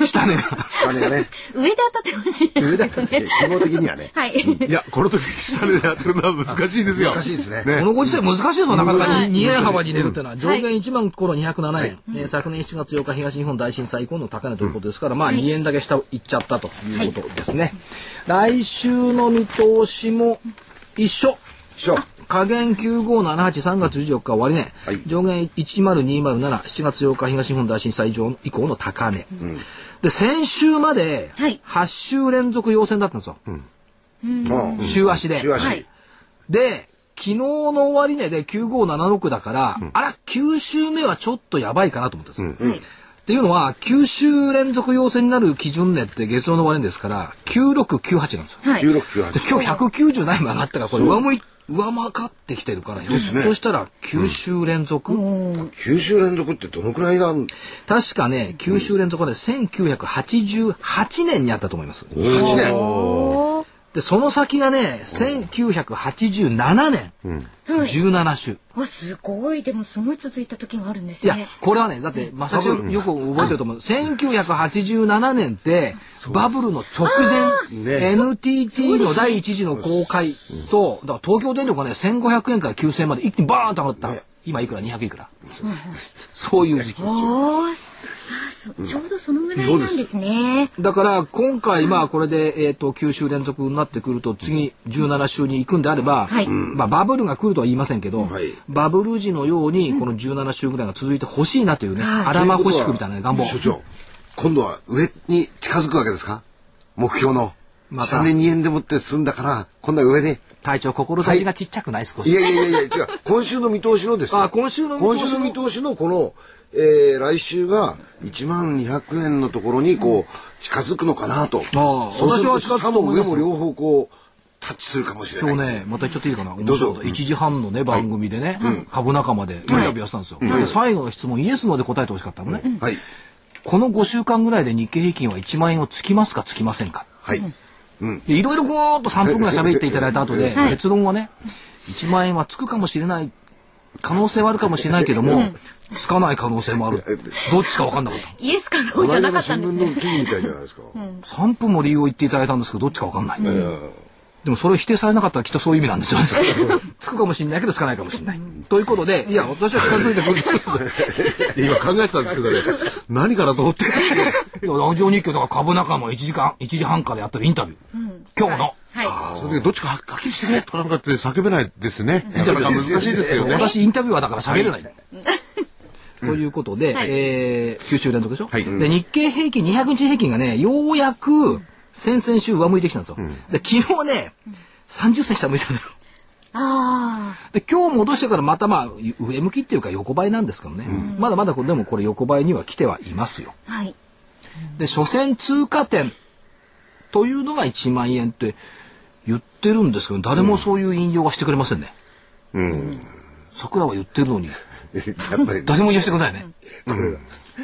下値が。金がね。上で当たってほしいです上だったって、基本的にはね。はい。いや、この時下値でやってるのは難しいですよ。難しいですね。このご時世難しいですよ、なかなかはい 2, 円幅に入れるっていうのは。上限1万頃207円。えー昨年7月8日東日本大震災以降の高値ということですから、まあ2円だけ下いっちゃったということですね。来週の見通しも一緒。師匠。下限95783月14日終値、はい上限10207、7月8日東日本大震災以上以降の高値。で、先週まではい8週連続陽線だったんですよ。うん。週足で。週足はい。で、昨日の終値で9576だから、あら、9週目はちょっとやばいかなと思ったんですよ。はい。っていうのは、9週連続陽線になる基準値って月曜の終値ですから、9698なんですよ。はい。9698で。今日190何も上がったから、これ上向い、上回ってきてるから、ひょっとしたら9週連続、9週連続ってどのくらいなん？確かね、9週連続で1988年にあったと思います。?8 年。で、その先がね、1987年、17週。あ、すごい。でも、すごい続いた時があるんですいやね。、これはね、だって、まさしくよく覚えてると思う。1987年って、バブルの直前、ね NTT の第一次の公開と、だから東京電力がね、1500円から9000円まで一気にバーンと上がった。今いくら ?200 いくら？そういう時期。ちょうどそのぐらいなんですね。だから今回まあこれで、えー、と9週連続になってくると次17週に行くんであれば、はいまあ、バブルが来るとは言いませんけど、はいバブル時のようにこの17週ぐらいが続いてほしいなというね、はいあらま欲しくみたいなね願望。所長、今度は上に近づくわけですか？目標の。また下で2円でもって済んだから、今度は上に。体調志がちっちゃくない？少し。いやいやいやいや、違う。<laughs> 今週の見通しのですよあ今週の見通しの？今週の見通しのこの、えー、来週が1万200円のところにこう、近づくのかなと。ああ私は近づく下もも両方こう、タッチするかもしれない。今日ね、また言っちゃっていいかな？面白かった。1時半のね、番組でね、株仲間でインタビューやってたんですよ。で最後の質問、イエスノーで答えてほしかったのね。はい。この5週間ぐらいで日経平均は1万円をつきますかつきませんか？はい。でいろいろこーっと3分ぐらい喋っていただいた後で、結論はね、1万円はつくかもしれない、可能性はあるかもしれないけども、つかない可能性もある。どっちか分かんなかった。イエスかノーじゃなかったんです新聞ね。の記事みたいじゃないですか。3分も理由を言っていただいたんですけど、どっちか分かんない。でもそれを否定されなかったらきっとそういう意味なんですよ。<laughs> つくかもしれないけどつかないかもしれない。ということで、いや、私は近づいてくるんです。今考えてたんですけどね、何かなと思って。いや、ラジオ日経だから株仲間1時間、1時半からやってるインタビュー。今日の。はそれでどっちかはっきりしてくれとかなんかって叫べないですね。なかなか難しいですよね。私インタビュアーだから喋れない。ということで、はいえー、9週連続でしょ、はいで、日経平均、200日平均がね、ようやく先々週上向いてきたんですよ。で、昨日ね、30銭下向いたのよ。い。あで、今日戻してからまたまあ、上向きっていうか横ばいなんですけどね。まだまだこれでもこれ横ばいには来てはいますよ。あ。はい。で、所詮通過点というのが1万円って言ってるんですけど、誰もそういう引用はしてくれませんね。うん。桜は言ってるのに、<laughs> やっぱり、誰も言わせてくれないね。これ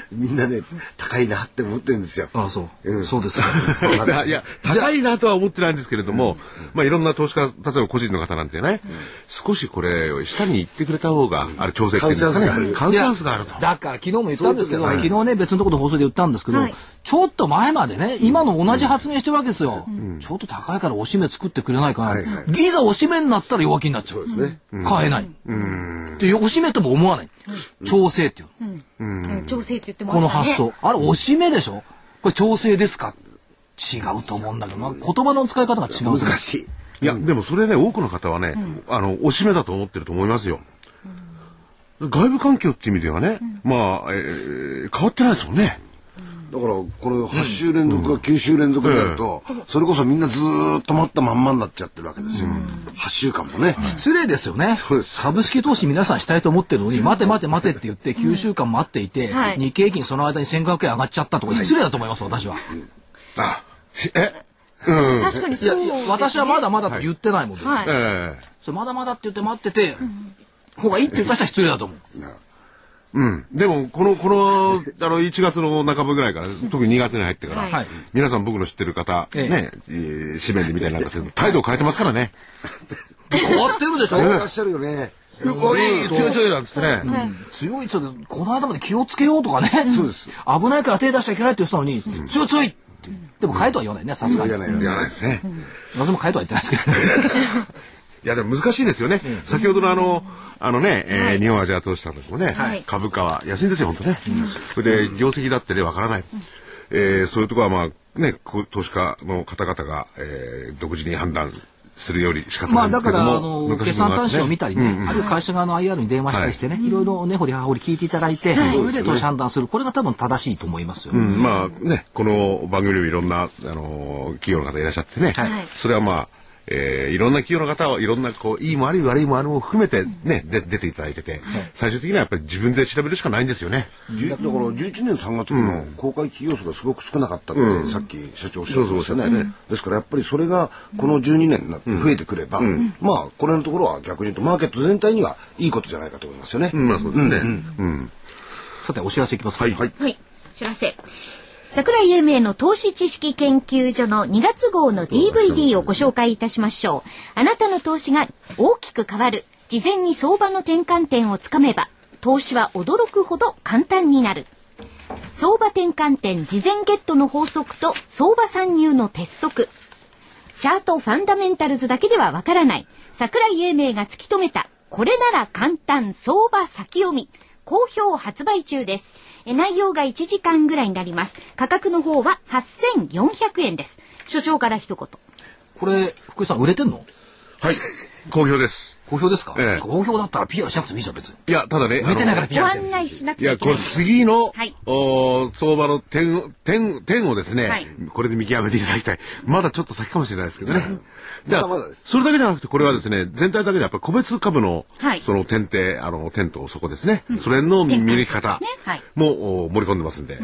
<laughs> みんなね高いなって思ってるんですよ。あそう、うん。そうですか <laughs> いやいや、高いなとは思ってないんですけれども、まあいろんな投資家、例えば個人の方なんてね、少しこれ、下に行ってくれた方が、あれ調整っていうんですかね、買うチャンスがある。と。だから昨日も言ったんですけど、昨日ね、別のところで放送で言ったんですけど、はいちょっと前までね、今の同じ発言してるわけですよ。ちょっと高いからおしめ作ってくれないかな。はいはいいざおしめになったら弱気になっちゃう。そうですね。買えない。で、おしめとも思わない。調整っていう。うん調整って言ってもこの発想。あれ、おしめでしょ？これ調整ですか？違うと思うんだけど、まあ、言葉の使い方が違う。難しい。いや、でもそれね、多くの方はね、あの、おしめだと思ってると思いますよ。外部環境っていう意味ではね、まあ、えー変わってないですもんね。だからこれ8週連続が9週連続になると、それこそみんなずーっと待ったまんまになっちゃってるわけですよ。8週間もね。失礼ですよねそうです。株式投資皆さんしたいと思ってるのに、待て待て待てって言って9週間待っていて、はい日経平均その間に1500円上がっちゃったとか、失礼だと思います、私は。あ、え、うん。確かにいや、そうです、ね、いや私はまだまだと言ってないもんです。はいえそれまだまだって言って待ってて、方がいいって言った人は失礼だと思う。えうん。でも、この、この、あの、1月の半ばぐらいから、特に2月に入ってから、はいはい皆さん僕の知ってる方、ええね、えー紙面で見たりなんかすると、態度を変えてますからね。<laughs> 変わってるでしょ？いらっしゃるよね。強い強いなんつってね。強い強いこの間まで気をつけようとかね。そうです危ないから手出しちゃいけないって言ってたのに、強い強いって。でも変えとは言わないね、さすがに。言わない言わないですね。私も変えとは言ってないですけど。<laughs> いや、でも難しいですよね。先ほどのあの、あのね、えーはい日本アジア投資さんたちもね、はい株価は安いんですよ、本当ね。それで、業績だってね、わからない。えーそういうところはまあ、ね、投資家の方々が、えー独自に判断するより仕方まないんですけども。あだから、あの、昔決算端子を見たりね、うんうんあるいは会社側の IR に電話したりしてね、いろいろ根掘り葉掘り聞いていただいて、それで投資判断する。これが多分正しいと思いますよ。うんまあね、この番組にもいろんな、あのー企業の方いらっしゃってね、はいそれはまあ、えーいろんな企業の方をいろんなこういいもあり悪いもあるも含めてね、で出ていただいてて、最終的にはやっぱり自分で調べるしかないんですよね。だから11年3月期の公開企業数がすごく少なかったって、さっき社長おっしゃってましたよね。ですからやっぱりそれがこの12年になって増えてくれば、まあこれのところは逆に言うとマーケット全体にはいいことじゃないかと思いますよね。うん、まあそうですね。うんさて、お知らせいきますか。はい。はい。お知らせ。桜井英明の投資知識研究所の2月号の DVD をご紹介いたしましょう。あなたの投資が大きく変わる。事前に相場の転換点をつかめば、投資は驚くほど簡単になる。相場転換点事前ゲットの法則と相場参入の鉄則。チャートファンダメンタルズだけではわからない。桜井英明が突き止めた。これなら簡単相場先読み。好評発売中です。え内容が1時間ぐらいになります。価格の方は8400円です。所長から一言。これ、福井さん、売れてんの？はい。好評です。好評ですか、ええ。好評だったら PR しなくてもいいじゃん、別に。いや、ただね、売れてないから PR ご案内しなくいや、これ。次の、はい。おー相場の点、点、点をですね、はい。これで見極めていただきたい。まだちょっと先かもしれないですけどね。じゃあまだまだです。それだけじゃなくて、これはですね、全体だけでやっぱり個別株の、はい。その点って、あの、点とそこですね。それの見抜き方も、お盛り込んでますんで。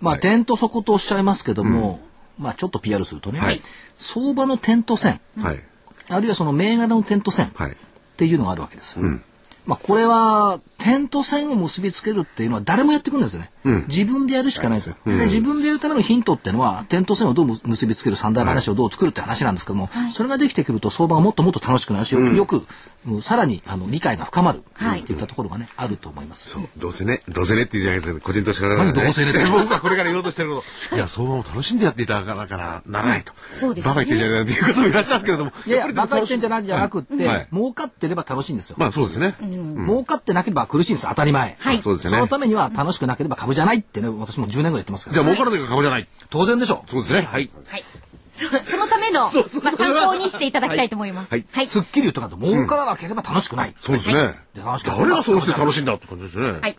まあ、点と底とおっしゃいますけども、まあ、ちょっと PR するとね、はい。相場の点と線、はい。あるいはその銘柄の点と線、はい。っていうのがあるわけですよ。まあこれは点と線を結びつけるっていうのは誰もやってくるんですよね。自分でやるしかないんですよ。で自分でやるためのヒントっていうのは点と線をどうむ結びつける三大の話をどう作るって話なんですけども、それができてくると相場がもっともっと楽しくなるし、よくもうさらにあの理解が深まるはいっていったところがね、あると思います。そう、どうせね、どうせねって言うじゃないですか、個人投資家の方が何どうせね僕がこれから言おうとしてること。いや、相場も楽しんでやっていただかなからならないと。そうですねバカ言ってんじゃないっていう方もいらっしゃるけれども。いやいや、バカ言ってんじゃなじゃなくって、はい儲かってれば楽しいんですよ。まあそうですね。儲かってなければ苦しいんです当たり前。はいそうですよねその。ためには楽しくなければ株じゃないってね、私も10年ぐらい言ってますから。じゃあ儲からないから株じゃない。当然でしょそうですね。はい。はい。そそのための、<laughs> まあ、参考にしていただきたいと思います。はいはい。すっきり言うとかと儲からなければ楽しくない。そうですね。で楽しく誰がそうして楽しいんだって感じですね。はい。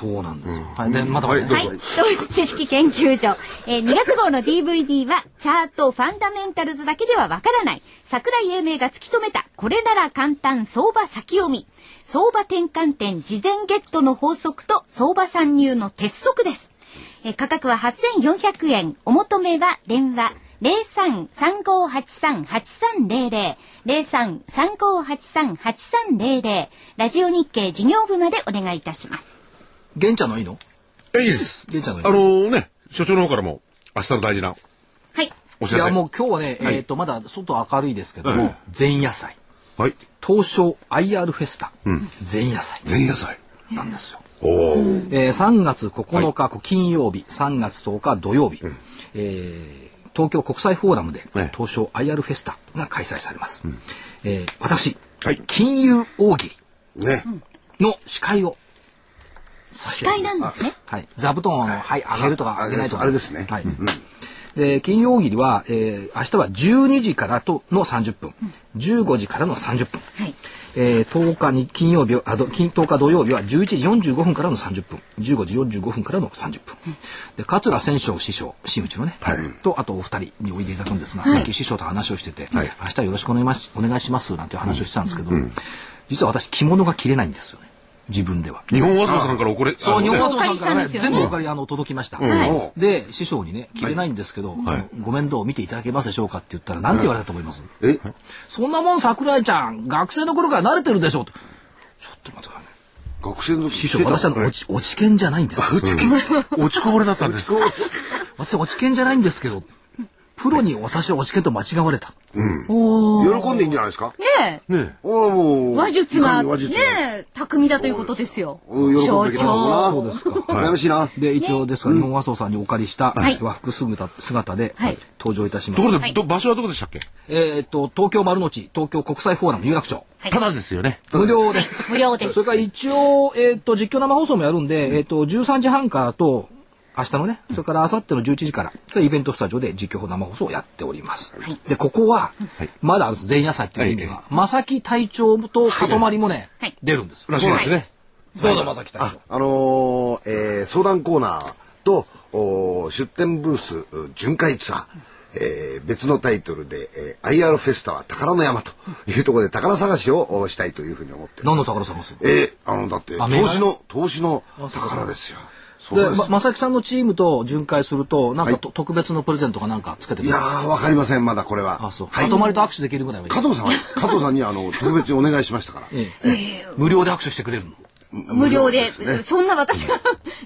そうなんですよ。はい、で、まだまだね、はい。投資知識研究所。えー2月号の DVD は、チャート、ファンダメンタルズだけではわからない。桜井英明が突き止めた、これなら簡単相場先読み。相場転換点事前ゲットの法則と相場参入の鉄則です。えー価格は8400円。お求めは電話。03-3583-8300 03-3583-8300ラジオ日経事業部までお願いいたします。玄ちゃんのいいの？え、いいです。玄ちゃんの？あのね、所長の方からも、明日の大事なはい。お知らせ。いやもう今日はね、はいえっ、とまだ外明るいですけども、はい前夜祭はい。東証 IR フェスタ、前夜祭前夜祭。なんですよ。おお。えー3月9日、金曜日3月10日土曜日、えー東京国際フォーラムでね東証 IR フェスタが開催されます、えー私、はい金融大喜利ね。の司会を司会なんですね。はい、座布団を、はい、上げるとかあ上げないとか。あれです。ね。はい。で金曜大喜利は、えー明日は12時からとの30分、15時からの30分、はい。えー、10日に金曜日はあど金10日土曜日は11時45分からの30分。15時45分からの30分、で桂千章師匠真打ちのね、とあとお二人においでいただくんですが、さっき師匠と話をしてて、明日よろしくお願いしお願いしますなんていう話をしてたんですけど、実は私着物が着れないんですよね自分では。日本和装さんから怒れ、そう、日本放送さんからね、全部お借りあの届きました。はいで、師匠にね、着れないんですけど、ご面倒を見ていただけますでしょうかって言ったら、なんて言われたと思います、え？そんなもん桜井ちゃん、学生の頃から慣れてるでしょうと。ちょっと待ってくださいね。学生の師匠、私は落ち、落ち研じゃないんですよ。落ちこぼれだったんです。私は落ち研じゃないんですけど、プロに私は落ち研と間違われた。喜ん。でいいんじゃないですか？ねえ。ねおー。もう話術が、ねえ、巧みだということですよ。うん喜ぶべきだろうな。そうですか。羨ましいな。で、一応ですから、日本和装さんにお借りしたはい。和服姿姿ではい。登場いたします。ところで、ど場所はどこでしたっけ？えーっと、東京丸の内、東京国際フォーラム有楽町。はい。ただですよね。無料です。無料です。それから一応、えっ、と、実況生放送もやるんで、えっ、と、13時半からと、明日のね、それから明後日の11時から、イベントスタジオで実況生放送をやっております。で、ここは、まだあるんです、前夜祭っていう意味が。正木隊長とかとまりもね、はい出るんです。らしいですね。どうぞ、正木隊長。あのーえー相談コーナーとおー出店ブースう巡回ツアー、えー別のタイトルで、えー IR フェスタは宝の山というところで宝探しをおしたいというふうに思って何のます。宝探すえーあのだってあ投資の投資の宝ですよ。そうで、ま、正木さんのチームと巡回すると、なんかと、特別のプレゼントかなんかつけてくれる？いやーわかりませんまだこれは。あ、そう。はいかとまりと握手できるぐらいはいい。加藤さんは <laughs> 加藤さんにあの特別にお願いしましたから。ええ無料で握手してくれるの？無料で、ねそんな私が、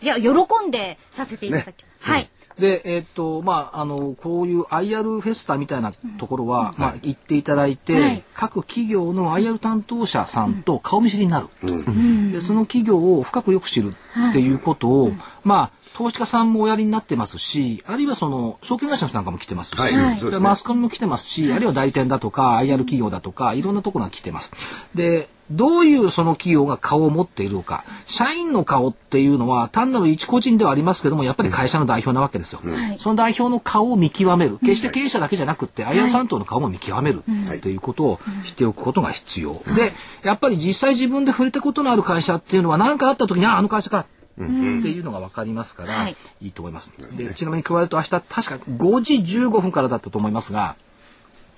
いや、喜んでさせていただきます。はい。で、えっと、まあ、あの、こういう IR フェスタみたいなところは、まあ、行っていただいて、はい。各企業の IR 担当者さんと顔見知りになる。で、その企業を深くよく知るっていうことを、まあ、投資家さんもおやりになってますし、あるいはその、証券会社の人なんかも来てます。し、はい。マスコミも来てますし、あるいは代理店だとか、IR 企業だとか、いろんなところが来てます。で、どういうその企業が顔を持っているのか、社員の顔っていうのは単なる一個人ではありますけども、やっぱり会社の代表なわけですよ。その代表の顔を見極める。決して経営者だけじゃなくって、IR 担当の顔も見極めるということを知っておくことが必要。で、やっぱり実際自分で触れたことのある会社っていうのは何かあった時に、あ、あの会社か。っていうのが分かりますから、はい。いいと思います。でちなみに加えると明日確か5時15分からだったと思いますが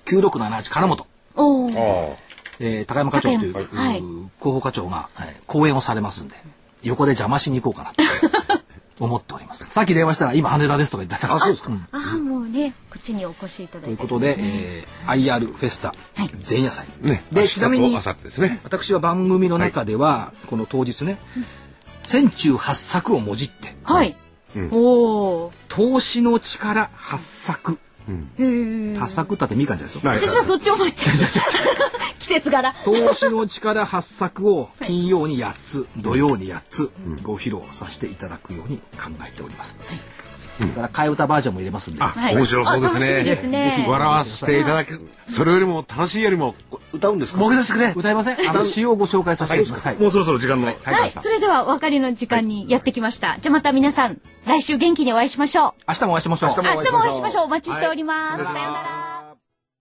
9678金本、おえー高山課長という、はい広報課長が、えー講演をされますんで横で邪魔しに行こうかなと <laughs> 思っております。さっき電話したら今羽田ですとか言ってたあそうですか。ああ、もうね、こっちにお越しいただいて。ということで、えー IR フェスタ前夜祭、あ。ね。でちなみに明日と明後日ですね。私は番組の中では、この当日ね千中八作をもじってはい。おー。投資の力八作へー八作ったってみかんじゃないですよはい私はそっちを思っちゃう。季節柄。投資の力8作を金曜に8つ、土曜に8つご披露させていただくように考えております。それから替え歌バージョンも入れますんで。あ、面白そうですあ楽しみでね。すね。笑わせていただく。それよりも楽しいよりも、歌うんですか？儲けさせてくれ。歌いません？あの詩をご紹介させてください。もうそろそろ時間の。はい。それではお別れの時間にやってきました。じゃあまた皆さん、来週元気にお会いしましょう。明日もお会いしましょう。明日もお会いしましょう。お待ちしております。さようなら。